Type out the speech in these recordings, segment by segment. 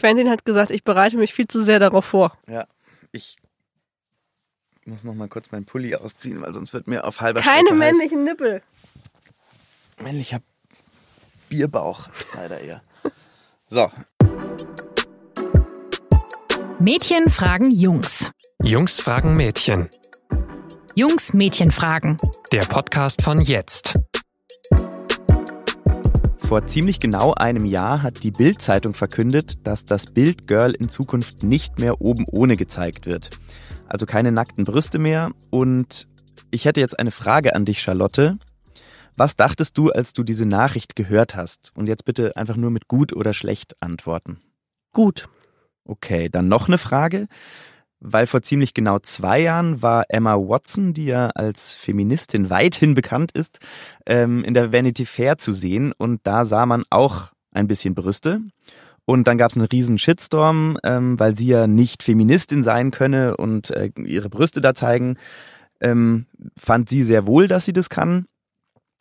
Quentin hat gesagt, ich bereite mich viel zu sehr darauf vor. Ja, ich muss noch mal kurz meinen Pulli ausziehen, weil sonst wird mir auf halber Keine Strecke heiß. männlichen Nippel. Männlicher Bierbauch, leider eher. So, Mädchen fragen Jungs. Jungs fragen Mädchen. Jungs Mädchen fragen. Der Podcast von jetzt. Vor ziemlich genau einem Jahr hat die Bild-Zeitung verkündet, dass das Bild Girl in Zukunft nicht mehr oben ohne gezeigt wird. Also keine nackten Brüste mehr. Und ich hätte jetzt eine Frage an dich, Charlotte. Was dachtest du, als du diese Nachricht gehört hast? Und jetzt bitte einfach nur mit gut oder schlecht antworten. Gut. Okay, dann noch eine Frage. Weil vor ziemlich genau zwei Jahren war Emma Watson, die ja als Feministin weithin bekannt ist, ähm, in der Vanity Fair zu sehen. Und da sah man auch ein bisschen Brüste. Und dann gab es einen riesen Shitstorm, ähm, weil sie ja nicht Feministin sein könne und äh, ihre Brüste da zeigen. Ähm, fand sie sehr wohl, dass sie das kann.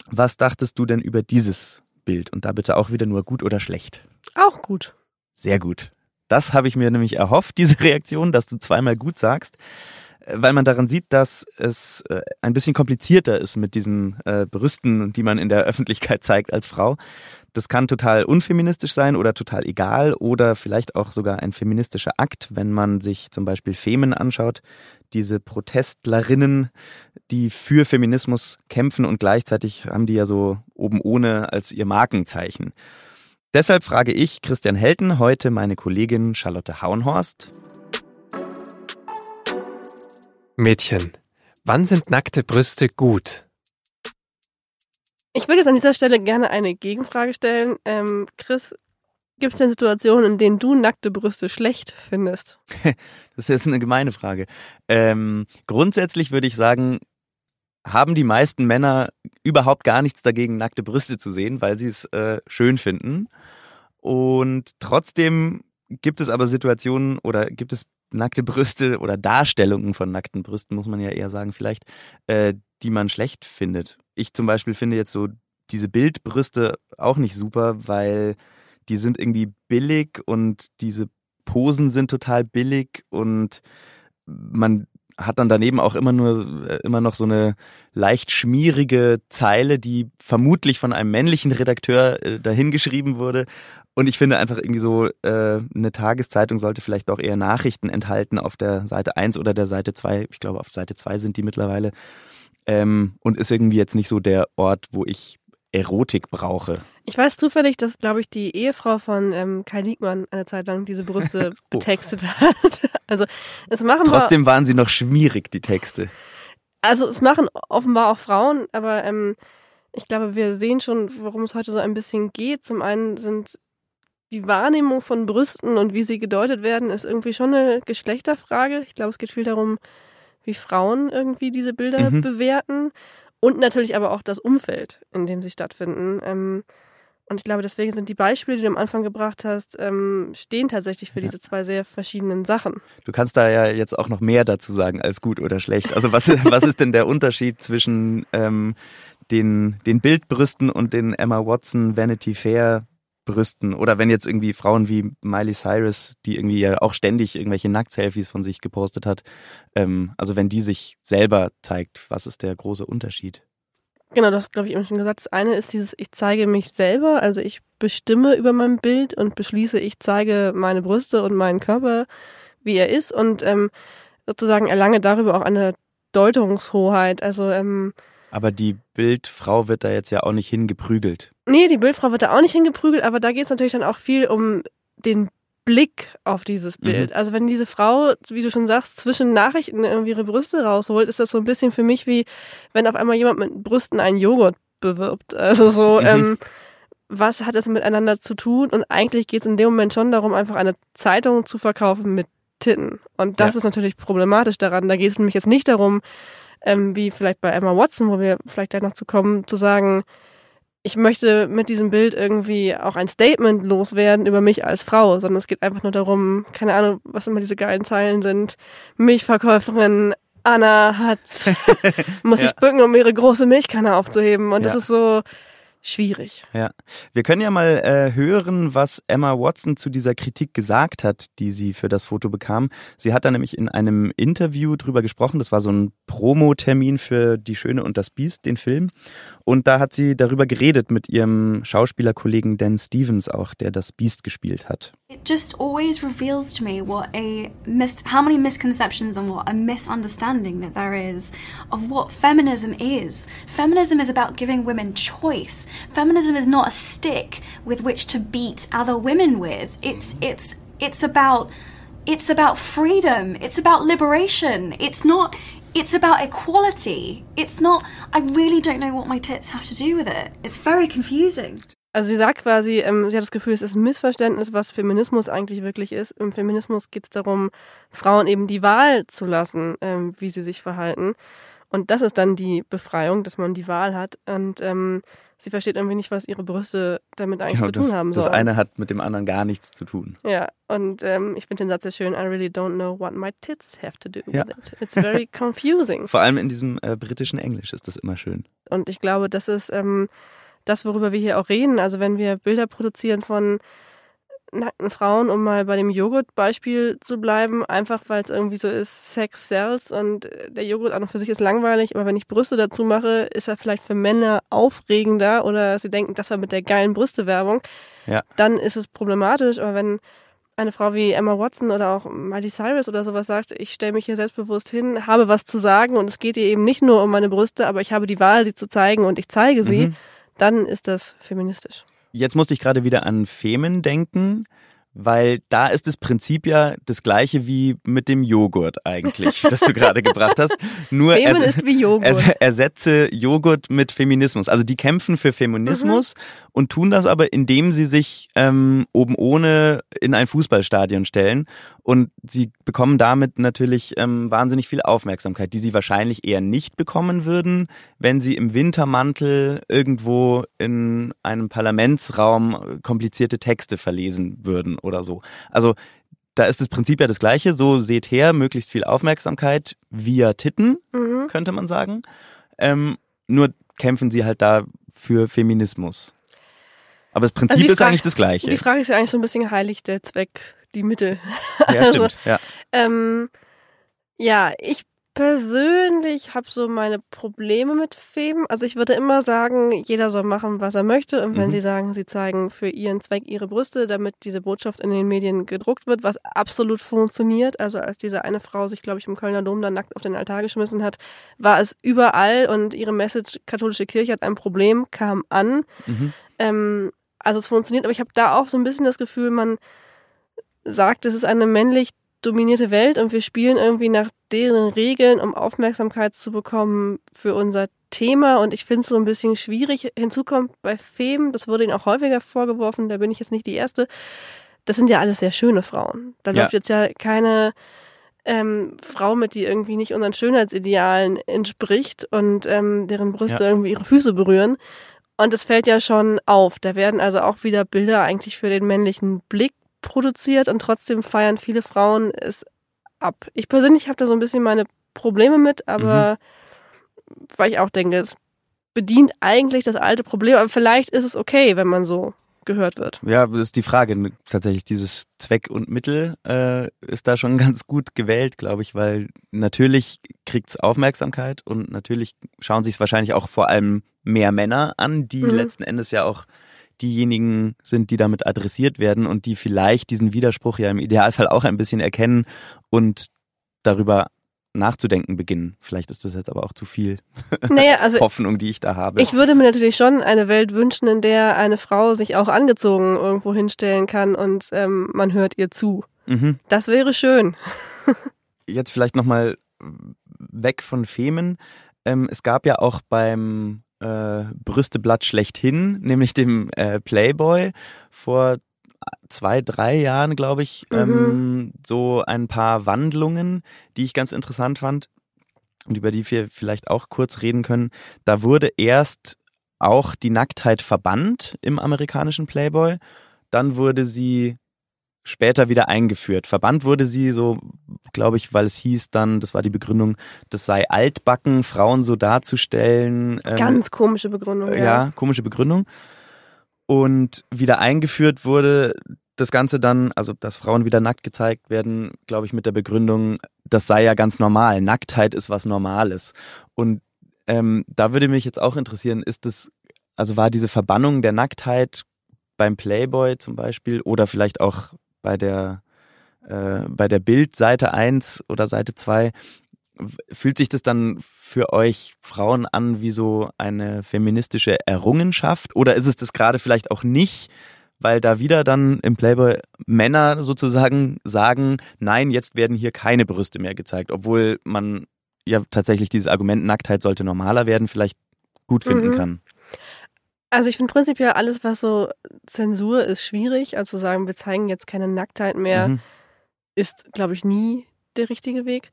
Was dachtest du denn über dieses Bild? Und da bitte auch wieder nur gut oder schlecht. Auch gut. Sehr gut. Das habe ich mir nämlich erhofft, diese Reaktion, dass du zweimal gut sagst, äh, weil man daran sieht, dass es äh, ein bisschen komplizierter ist mit diesen äh, Brüsten, die man in der Öffentlichkeit zeigt als Frau. Das kann total unfeministisch sein oder total egal oder vielleicht auch sogar ein feministischer Akt, wenn man sich zum Beispiel Femen anschaut, diese Protestlerinnen, die für Feminismus kämpfen und gleichzeitig haben die ja so oben ohne als ihr Markenzeichen. Deshalb frage ich Christian Helten heute meine Kollegin Charlotte Hauenhorst. Mädchen, wann sind nackte Brüste gut? Ich würde jetzt an dieser Stelle gerne eine Gegenfrage stellen. Ähm, Chris, gibt es denn Situationen, in denen du nackte Brüste schlecht findest? Das ist jetzt eine gemeine Frage. Ähm, grundsätzlich würde ich sagen, haben die meisten Männer überhaupt gar nichts dagegen, nackte Brüste zu sehen, weil sie es äh, schön finden. Und trotzdem gibt es aber Situationen oder gibt es nackte Brüste oder Darstellungen von nackten Brüsten, muss man ja eher sagen, vielleicht, äh, die man schlecht findet. Ich zum Beispiel finde jetzt so diese Bildbrüste auch nicht super, weil die sind irgendwie billig und diese Posen sind total billig und man hat dann daneben auch immer nur äh, immer noch so eine leicht schmierige Zeile, die vermutlich von einem männlichen Redakteur äh, dahingeschrieben wurde. Und ich finde einfach irgendwie so, äh, eine Tageszeitung sollte vielleicht auch eher Nachrichten enthalten auf der Seite 1 oder der Seite 2. Ich glaube, auf Seite 2 sind die mittlerweile. Ähm, und ist irgendwie jetzt nicht so der Ort, wo ich Erotik brauche. Ich weiß zufällig, dass, glaube ich, die Ehefrau von ähm, Kai Liegmann eine Zeit lang diese Brüste Oh. betextet hat. Also es machen Trotzdem waren sie noch schmierig, die Texte. Also es machen offenbar auch Frauen, aber ähm, ich glaube, wir sehen schon, worum es heute so ein bisschen geht. Zum einen sind die Wahrnehmung von Brüsten und wie sie gedeutet werden, ist irgendwie schon eine Geschlechterfrage. Ich glaube, es geht viel darum, wie Frauen irgendwie diese Bilder Mhm. bewerten und natürlich aber auch das Umfeld, in dem sie stattfinden. Ähm, und ich glaube, deswegen sind die Beispiele, die du am Anfang gebracht hast, ähm, stehen tatsächlich für diese zwei sehr verschiedenen Sachen. Du kannst da ja jetzt auch noch mehr dazu sagen als gut oder schlecht. Also was, was ist denn der Unterschied zwischen ähm, den, den Bildbrüsten und den Emma Watson Vanity Fair Brüsten? Oder wenn jetzt irgendwie Frauen wie Miley Cyrus, die irgendwie ja auch ständig irgendwelche Nackt-Selfies von sich gepostet hat, ähm, also wenn die sich selber zeigt, was ist der große Unterschied? Genau, das glaube ich eben schon gesagt. Das eine ist dieses, ich zeige mich selber, also ich bestimme über mein Bild und beschließe, ich zeige meine Brüste und meinen Körper, wie er ist und ähm, sozusagen erlange darüber auch eine Deutungshoheit. Also ähm, Aber die Bildfrau wird da jetzt ja auch nicht hingeprügelt. Nee, die Bildfrau wird da auch nicht hingeprügelt, aber da geht es natürlich dann auch viel um den Blick auf dieses Bild. Also wenn diese Frau, wie du schon sagst, zwischen Nachrichten irgendwie ihre Brüste rausholt, ist das so ein bisschen für mich wie, wenn auf einmal jemand mit Brüsten einen Joghurt bewirbt. Also so, Mhm. ähm, was hat das miteinander zu tun? Und eigentlich geht es in dem Moment schon darum, einfach eine Zeitung zu verkaufen mit Titten. Und das Ja. ist natürlich problematisch daran. Da geht es nämlich jetzt nicht darum, ähm, wie vielleicht bei Emma Watson, wo wir vielleicht gleich noch zu kommen, zu sagen, ich möchte mit diesem Bild irgendwie auch ein Statement loswerden über mich als Frau, sondern es geht einfach nur darum, keine Ahnung, was immer diese geilen Zeilen sind. Milchverkäuferin Anna hat, muss Ja. sich bücken, um ihre große Milchkanne aufzuheben. Und das Ja. ist so, schwierig. Ja, wir können ja mal äh, hören, was Emma Watson zu dieser Kritik gesagt hat, die sie für das Foto bekam. Sie hat da nämlich in einem Interview drüber gesprochen. Das war so ein Promo-Termin für Die Schöne und das Biest, den Film. Und da hat sie darüber geredet mit ihrem Schauspielerkollegen Dan Stevens auch, der das Biest gespielt hat. It just always reveals to me what a mis how many misconceptions and what a misunderstanding that there is of what feminism is. Feminism is about giving women choice. Feminism is not a stick with which to beat other women with. It's it's it's about it's about freedom. It's about liberation. It's not it's about equality. It's not I really don't know what my tits have to do with it. It's very confusing. Also sie sagt quasi, ähm, sie hat das Gefühl, es ist ein Missverständnis, was Feminismus eigentlich wirklich ist. Im Feminismus geht es darum, Frauen eben die Wahl zu lassen, ähm, wie sie sich verhalten. Und das ist dann die Befreiung, dass man die Wahl hat. Und ähm, sie versteht irgendwie nicht, was ihre Brüste damit eigentlich Genau, zu tun das, haben das sollen. eine hat mit dem anderen gar nichts zu tun. Ja, und ähm, ich finde den Satz sehr schön. I really don't know what my tits have to do Ja. with it. It's very confusing. Vor allem in diesem äh, britischen Englisch ist das immer schön. Und ich glaube, das ist ähm, das, worüber wir hier auch reden. Also wenn wir Bilder produzieren von nackten Frauen, um mal bei dem Joghurt-Beispiel zu bleiben, einfach weil es irgendwie so ist, Sex sells und äh, der Joghurt an und für sich ist langweilig, aber wenn ich Brüste dazu mache, ist er vielleicht für Männer aufregender oder sie denken, das war mit der geilen Brüste-Werbung, Ja. dann ist es problematisch. Aber wenn eine Frau wie Emma Watson oder auch Miley Cyrus oder sowas sagt, ich stelle mich hier selbstbewusst hin, habe was zu sagen und es geht ihr eben nicht nur um meine Brüste, aber ich habe die Wahl, sie zu zeigen und ich zeige sie, Mhm. dann ist das feministisch. Jetzt musste ich gerade wieder an Femen denken, weil da ist das Prinzip ja das gleiche wie mit dem Joghurt eigentlich, das du gerade gebracht hast. Nur Femen ist wie Joghurt. er- ersetze Joghurt mit Feminismus. Also die kämpfen für Feminismus Mhm. und tun das aber, indem sie sich ähm, oben ohne in ein Fußballstadion stellen. Und sie bekommen damit natürlich ähm, wahnsinnig viel Aufmerksamkeit, die sie wahrscheinlich eher nicht bekommen würden, wenn sie im Wintermantel irgendwo in einem Parlamentsraum komplizierte Texte verlesen würden oder so. Also da ist das Prinzip ja das gleiche. So seht her, möglichst viel Aufmerksamkeit via Titten, Mhm. könnte man sagen. Ähm, nur kämpfen sie halt da für Feminismus. Aber das Prinzip Also ist Fra- eigentlich das gleiche. Die Frage ist ja eigentlich so ein bisschen heilig der Zweck, die Mittel. ja, stimmt. Ja. Ähm, ja, ich persönlich habe so meine Probleme mit Femen. Also ich würde immer sagen, jeder soll machen, was er möchte. Und wenn Mhm. sie sagen, sie zeigen für ihren Zweck ihre Brüste, damit diese Botschaft in den Medien gedruckt wird, was absolut funktioniert. Also als diese eine Frau sich, glaube ich, im Kölner Dom dann nackt auf den Altar geschmissen hat, war es überall und ihre Message, katholische Kirche hat ein Problem, kam an. Mhm. Ähm, also es funktioniert, aber ich habe da auch so ein bisschen das Gefühl, man sagt, es ist eine männlich dominierte Welt und wir spielen irgendwie nach deren Regeln, um Aufmerksamkeit zu bekommen für unser Thema. Und ich finde es so ein bisschen schwierig. Hinzu kommt bei Femen, das wurde ihnen auch häufiger vorgeworfen, da bin ich jetzt nicht die Erste. Das sind ja alles sehr schöne Frauen. Da Ja. läuft jetzt ja keine ähm, Frau mit, die irgendwie nicht unseren Schönheitsidealen entspricht und ähm, deren Brüste Ja. irgendwie ihre Füße berühren. Und es fällt ja schon auf. Da werden also auch wieder Bilder eigentlich für den männlichen Blick produziert und trotzdem feiern viele Frauen es ab. Ich persönlich habe da so ein bisschen meine Probleme mit, aber weil ich auch denke, es bedient eigentlich das alte Problem, aber vielleicht ist es okay, wenn man so gehört wird. Ja, das ist die Frage. Tatsächlich, dieses Zweck und Mittel äh, ist da schon ganz gut gewählt, glaube ich, weil natürlich kriegt's Aufmerksamkeit und natürlich schauen sich es wahrscheinlich auch vor allem mehr Männer an, die Mhm. letzten Endes ja auch diejenigen sind, die damit adressiert werden und die vielleicht diesen Widerspruch ja im Idealfall auch ein bisschen erkennen und darüber nachzudenken beginnen. Vielleicht ist das jetzt aber auch zu viel Naja, also Hoffnung, die ich da habe. Ich würde mir natürlich schon eine Welt wünschen, in der eine Frau sich auch angezogen irgendwo hinstellen kann und ähm, man hört ihr zu. mhm. Das wäre schön. jetzt vielleicht nochmal weg von Femen. Ähm, es gab ja auch beim äh, Brüsteblatt schlechthin, nämlich dem äh, Playboy, vor zwei, drei Jahren, glaube ich, ähm, so ein paar Wandlungen, die ich ganz interessant fand und über die wir vielleicht auch kurz reden können. Da wurde erst auch die Nacktheit verbannt im amerikanischen Playboy, dann wurde sie später wieder eingeführt. Verbannt wurde sie so, glaube ich, weil es hieß dann, das war die Begründung, das sei altbacken, Frauen so darzustellen. Ähm, Ganz komische Begründung. Ja. ja, komische Begründung. Und wieder eingeführt wurde das Ganze dann, also dass Frauen wieder nackt gezeigt werden, glaube ich, mit der Begründung, das sei ja ganz normal. Nacktheit ist was Normales. Und ähm, da würde mich jetzt auch interessieren, ist das, also war diese Verbannung der Nacktheit beim Playboy zum Beispiel oder vielleicht auch bei der, äh, bei der Bild Seite 1 oder Seite 2, fühlt sich das dann für euch Frauen an wie so eine feministische Errungenschaft oder ist es das gerade vielleicht auch nicht, weil da wieder dann im Playboy Männer sozusagen sagen, nein, jetzt werden hier keine Brüste mehr gezeigt, obwohl man ja tatsächlich dieses Argument Nacktheit sollte normaler werden, vielleicht gut finden mhm. kann. Also ich finde prinzipiell alles, was so Zensur ist, schwierig. Also sagen, wir zeigen jetzt keine Nacktheit mehr, mhm. ist, glaube ich, nie der richtige Weg.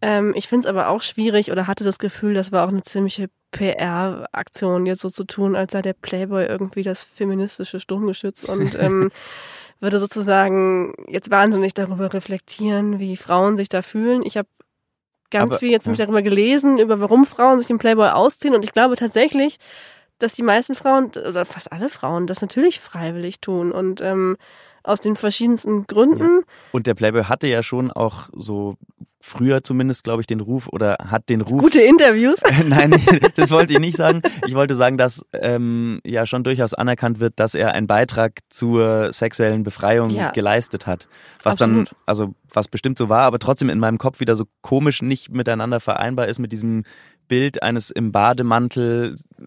Ähm, ich finde es aber auch schwierig oder hatte das Gefühl, das war auch eine ziemliche PR-Aktion, jetzt so zu tun, als sei der Playboy irgendwie das feministische Sturmgeschütz und ähm, würde sozusagen jetzt wahnsinnig darüber reflektieren, wie Frauen sich da fühlen. Ich habe ganz aber, viel jetzt ja. mich darüber gelesen, über warum Frauen sich im Playboy ausziehen und ich glaube tatsächlich, dass die meisten Frauen oder fast alle Frauen das natürlich freiwillig tun und ähm, aus den verschiedensten Gründen. Ja. Und der Playboy hatte ja schon auch so früher zumindest, glaube ich, den Ruf oder hat den Ruf. Gute Interviews? Nein, das wollte ich nicht sagen. Ich wollte sagen, dass ähm, ja schon durchaus anerkannt wird, dass er einen Beitrag zur sexuellen Befreiung ja. geleistet hat. Was Absolut. dann, also was bestimmt so war, aber trotzdem in meinem Kopf wieder so komisch nicht miteinander vereinbar ist mit diesem Bild eines im Bademantel äh,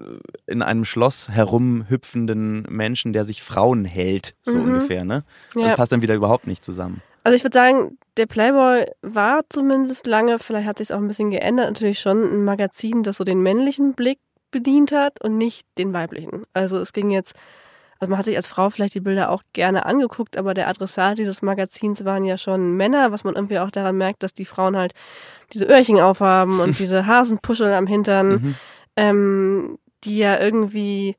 in einem Schloss herumhüpfenden Menschen, der sich Frauen hält, so mhm. ungefähr, ne? Ja. Das passt dann wieder überhaupt nicht zusammen. Also ich würde sagen, der Playboy war zumindest lange, vielleicht hat sich es auch ein bisschen geändert, natürlich schon ein Magazin, das so den männlichen Blick bedient hat und nicht den weiblichen. Also es ging jetzt also man hat sich als Frau vielleicht die Bilder auch gerne angeguckt, aber der Adressat dieses Magazins waren ja schon Männer, was man irgendwie auch daran merkt, dass die Frauen halt diese Öhrchen aufhaben und diese Hasenpuschel am Hintern, mhm. ähm, die ja irgendwie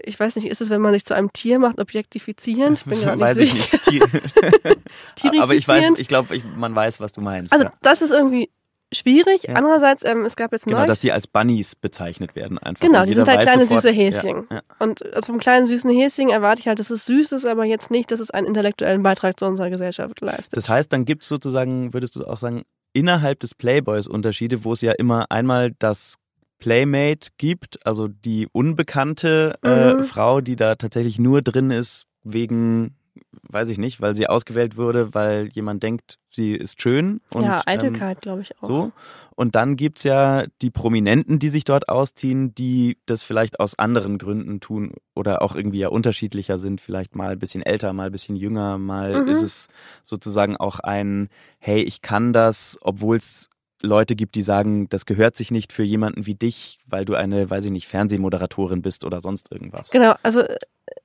ich weiß nicht, ist es, wenn man sich zu einem Tier macht, objektifizierend? Ich bin gerade nicht weiß sicher. ich nicht. Aber ich weiß, ich glaube, man weiß, was du meinst. Also ja. das ist irgendwie schwierig. Ja. Andererseits, ähm, es gab jetzt Genau, dass die als Bunnies bezeichnet werden einfach. Genau, die sind halt kleine sofort, süße Häschen. Ja, ja. Und also vom kleinen süßen Häschen erwarte ich halt, dass es süß ist, aber jetzt nicht, dass es einen intellektuellen Beitrag zu unserer Gesellschaft leistet. Das heißt, dann gibt es sozusagen, würdest du auch sagen, innerhalb des Playboys Unterschiede, wo es ja immer einmal das Playmate gibt, also die unbekannte äh, mhm. Frau, die da tatsächlich nur drin ist wegen weiß ich nicht, weil sie ausgewählt wurde, weil jemand denkt, sie ist schön. Und, ja, Eitelkeit, ähm, glaube ich auch. So. Und dann gibt's ja die Prominenten, die sich dort ausziehen, die das vielleicht aus anderen Gründen tun oder auch irgendwie ja unterschiedlicher sind, vielleicht mal ein bisschen älter, mal ein bisschen jünger, mal mhm. ist es sozusagen auch ein, hey, ich kann das, obwohl es Leute gibt, die sagen, das gehört sich nicht für jemanden wie dich, weil du eine, weiß ich nicht, Fernsehmoderatorin bist oder sonst irgendwas. Genau, also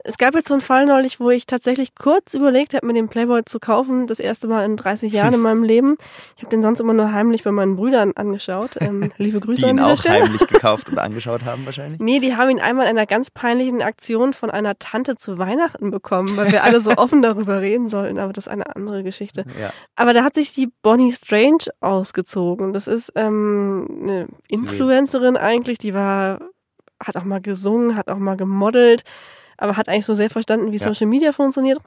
es gab jetzt so einen Fall neulich, wo ich tatsächlich kurz überlegt habe, mir den Playboy zu kaufen, das erste Mal in 30 Jahren in meinem Leben. Ich habe den sonst immer nur heimlich bei meinen Brüdern angeschaut. Ähm, liebe Grüße die ihn an auch Stelle. heimlich gekauft und angeschaut haben wahrscheinlich? Nee, die haben ihn einmal in einer ganz peinlichen Aktion von einer Tante zu Weihnachten bekommen, weil wir alle so offen darüber reden sollten, aber das ist eine andere Geschichte. Ja. Aber da hat sich die Bonnie Strange ausgezogen. Das ist ähm, eine Influencerin eigentlich, die war, hat auch mal gesungen, hat auch mal gemodelt aber hat eigentlich so sehr verstanden, wie ja. Social Media funktioniert.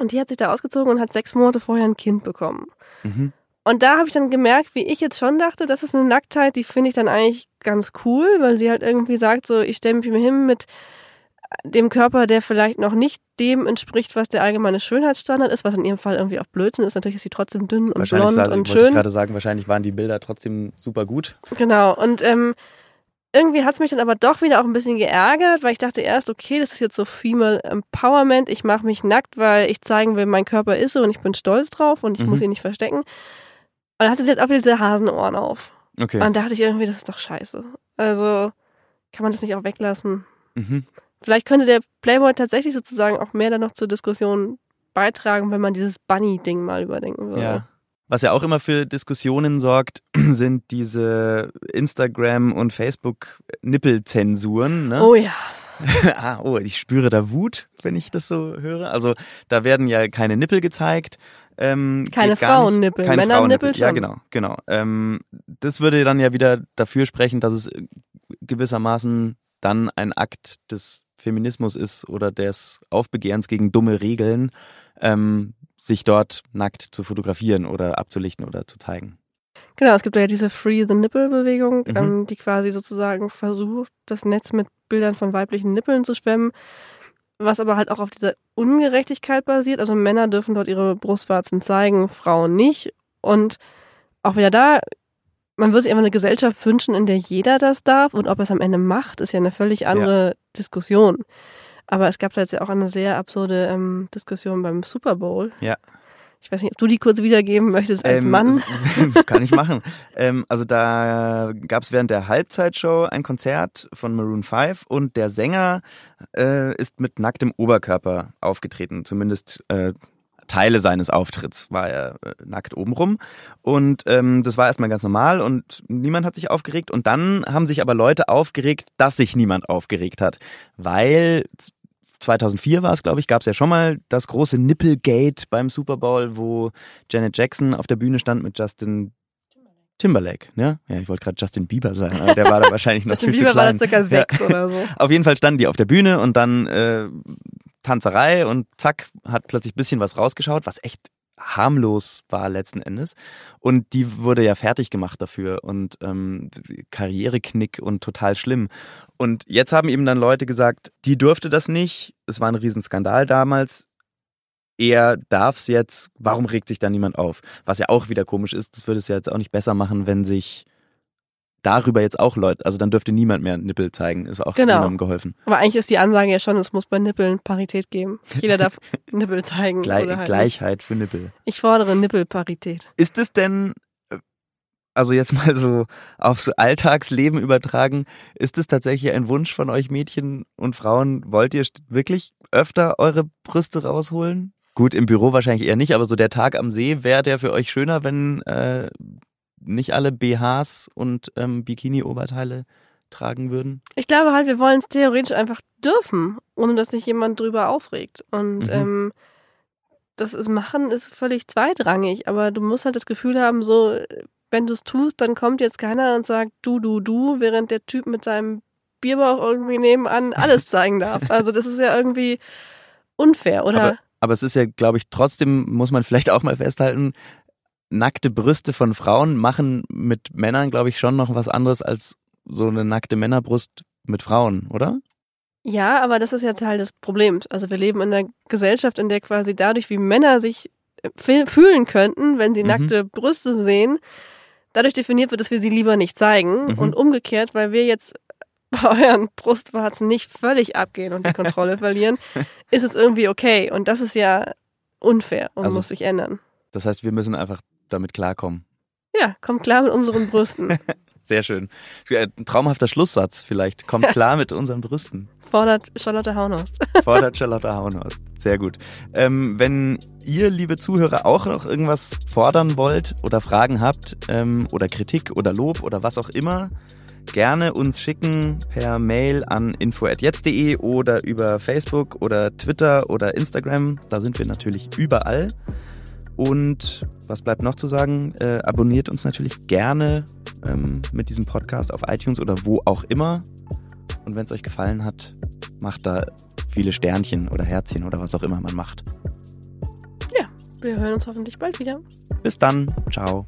Und die hat sich da ausgezogen und hat sechs Monate vorher ein Kind bekommen. Mhm. Und da habe ich dann gemerkt, wie ich jetzt schon dachte, das ist eine Nacktheit, die finde ich dann eigentlich ganz cool, weil sie halt irgendwie sagt, so, ich stelle mich mir hin mit dem Körper, der vielleicht noch nicht dem entspricht, was der allgemeine Schönheitsstandard ist, was in ihrem Fall irgendwie auch Blödsinn ist. Natürlich ist sie trotzdem dünn und blond sah, und schön. Ich gerade sagen, wahrscheinlich waren die Bilder trotzdem super gut. Genau. Und ähm, irgendwie hat es mich dann aber doch wieder auch ein bisschen geärgert, weil ich dachte erst, okay, das ist jetzt so Female Empowerment, ich mache mich nackt, weil ich zeigen will, mein Körper ist so und ich bin stolz drauf und ich mhm. muss ihn nicht verstecken. Und dann hatte sie halt auch wieder diese Hasenohren auf. Okay. Und da dachte ich irgendwie, das ist doch scheiße. Also kann man das nicht auch weglassen. Mhm. Vielleicht könnte der Playboy tatsächlich sozusagen auch mehr dann noch zur Diskussion beitragen, wenn man dieses Bunny-Ding mal überdenken würde. Ja. Was ja auch immer für Diskussionen sorgt, sind diese Instagram- und Facebook-Nippelzensuren. Ne? Oh ja. ah, oh, ich spüre da Wut, wenn ich das so höre. Also da werden ja keine Nippel gezeigt. Ähm, Keine. Frauennippel, Keine Männernippel Frauennippel. Ja, schon. genau, genau. Ähm, das würde dann ja wieder dafür sprechen, dass es gewissermaßen dann ein Akt des Feminismus ist oder des Aufbegehrens gegen dumme Regeln, ähm, sich dort nackt zu fotografieren oder abzulichten oder zu zeigen. Genau, es gibt ja diese Free the Nipple Bewegung, Mhm. ähm, die quasi sozusagen versucht, das Netz mit Bildern von weiblichen Nippeln zu schwemmen, was aber halt auch auf dieser Ungerechtigkeit basiert. Also Männer dürfen dort ihre Brustwarzen zeigen, Frauen nicht. Und auch wieder da, man würde sich einfach eine Gesellschaft wünschen, in der jeder das darf. Und ob er es am Ende macht, ist ja eine völlig andere Diskussion. Aber es gab da jetzt ja auch eine sehr absurde ähm, Diskussion beim Super Bowl. Ja. Ich weiß nicht, ob du die kurz wiedergeben möchtest als Ähm, Mann. Kann ich machen. ähm, also da gab es während der Halbzeitshow ein Konzert von Maroon 5 und der Sänger äh, ist mit nacktem Oberkörper aufgetreten. Zumindest äh, Teile seines Auftritts war er äh, nackt obenrum. Und ähm, das war erstmal ganz normal und niemand hat sich aufgeregt. Und dann haben sich aber Leute aufgeregt, dass sich niemand aufgeregt hat. Weil 2004 war es, glaube ich, gab es ja schon mal das große Nipplegate beim Super Bowl, wo Janet Jackson auf der Bühne stand mit Justin Timberlake, ne? Ja, ich wollte gerade Justin Bieber sagen, aber der war da wahrscheinlich noch Justin viel zu Bieber war klein. da circa Ja. sechs oder so. Auf jeden Fall standen die auf der Bühne und dann äh, Tanzerei und zack, hat plötzlich ein bisschen was rausgeschaut, was echt harmlos war letzten Endes. Und die wurde ja fertig gemacht dafür und ähm, Karriereknick und total schlimm. Und jetzt haben eben dann Leute gesagt, die durfte das nicht. Es war ein Riesenskandal damals. Er darf's jetzt. Warum regt sich da niemand auf? Was ja auch wieder komisch ist, das würde es ja jetzt auch nicht besser machen, wenn sich darüber jetzt auch Leute, also dann dürfte niemand mehr Nippel zeigen, ist auch Genau. niemandem geholfen. Aber eigentlich ist die Ansage ja schon, es muss bei Nippeln Parität geben. Jeder darf Nippel zeigen. Gle halt nicht. Gleichheit für Nippel. Ich fordere Nippelparität. Ist es denn, äh, also jetzt mal so aufs Alltagsleben übertragen, ist es tatsächlich ein Wunsch von euch Mädchen und Frauen? Wollt ihr wirklich öfter eure Brüste rausholen? Gut, im Büro wahrscheinlich eher nicht, aber so der Tag am See, wäre der für euch schöner, wenn äh, nicht alle BHs und ähm, Bikini-Oberteile tragen würden? Ich glaube halt, wir wollen es theoretisch einfach dürfen, ohne dass sich jemand drüber aufregt. Und Mhm. ähm, das ist machen ist völlig zweitrangig, aber du musst halt das Gefühl haben, so, wenn du es tust, dann kommt jetzt keiner und sagt du, du, du, während der Typ mit seinem Bierbauch irgendwie nebenan alles zeigen darf. Also das ist ja irgendwie unfair, oder? Aber, aber es ist ja, glaube ich, trotzdem muss man vielleicht auch mal festhalten, nackte Brüste von Frauen machen mit Männern, glaube ich, schon noch was anderes als so eine nackte Männerbrust mit Frauen, oder? Ja, aber das ist ja Teil des Problems. Also wir leben in einer Gesellschaft, in der quasi dadurch, wie Männer sich äh, fühl- fühlen könnten, wenn sie Mhm. nackte Brüste sehen, dadurch definiert wird, dass wir sie lieber nicht zeigen. Mhm. Und umgekehrt, weil wir jetzt bei euren Brustwarzen nicht völlig abgehen und die Kontrolle verlieren, ist es irgendwie okay. Und das ist ja unfair und Also- muss sich ändern. Das heißt, wir müssen einfach damit klarkommen. Ja, kommt klar mit unseren Brüsten. Sehr schön. Ein traumhafter Schlusssatz vielleicht. Kommt klar mit unseren Brüsten. Fordert Charlotte Haunhorst. Fordert Charlotte Hauenhaus. Sehr gut. Ähm, wenn ihr, liebe Zuhörer, auch noch irgendwas fordern wollt oder Fragen habt ähm, oder Kritik oder Lob oder was auch immer, gerne uns schicken per Mail an info.jetzt.de oder über Facebook oder Twitter oder Instagram. Da sind wir natürlich überall. Und was bleibt noch zu sagen? Äh, abonniert uns natürlich gerne ähm, mit diesem Podcast auf iTunes oder wo auch immer. Und wenn es euch gefallen hat, macht da viele Sternchen oder Herzchen oder was auch immer man macht. Wir hören uns hoffentlich bald wieder. Bis dann. Ciao.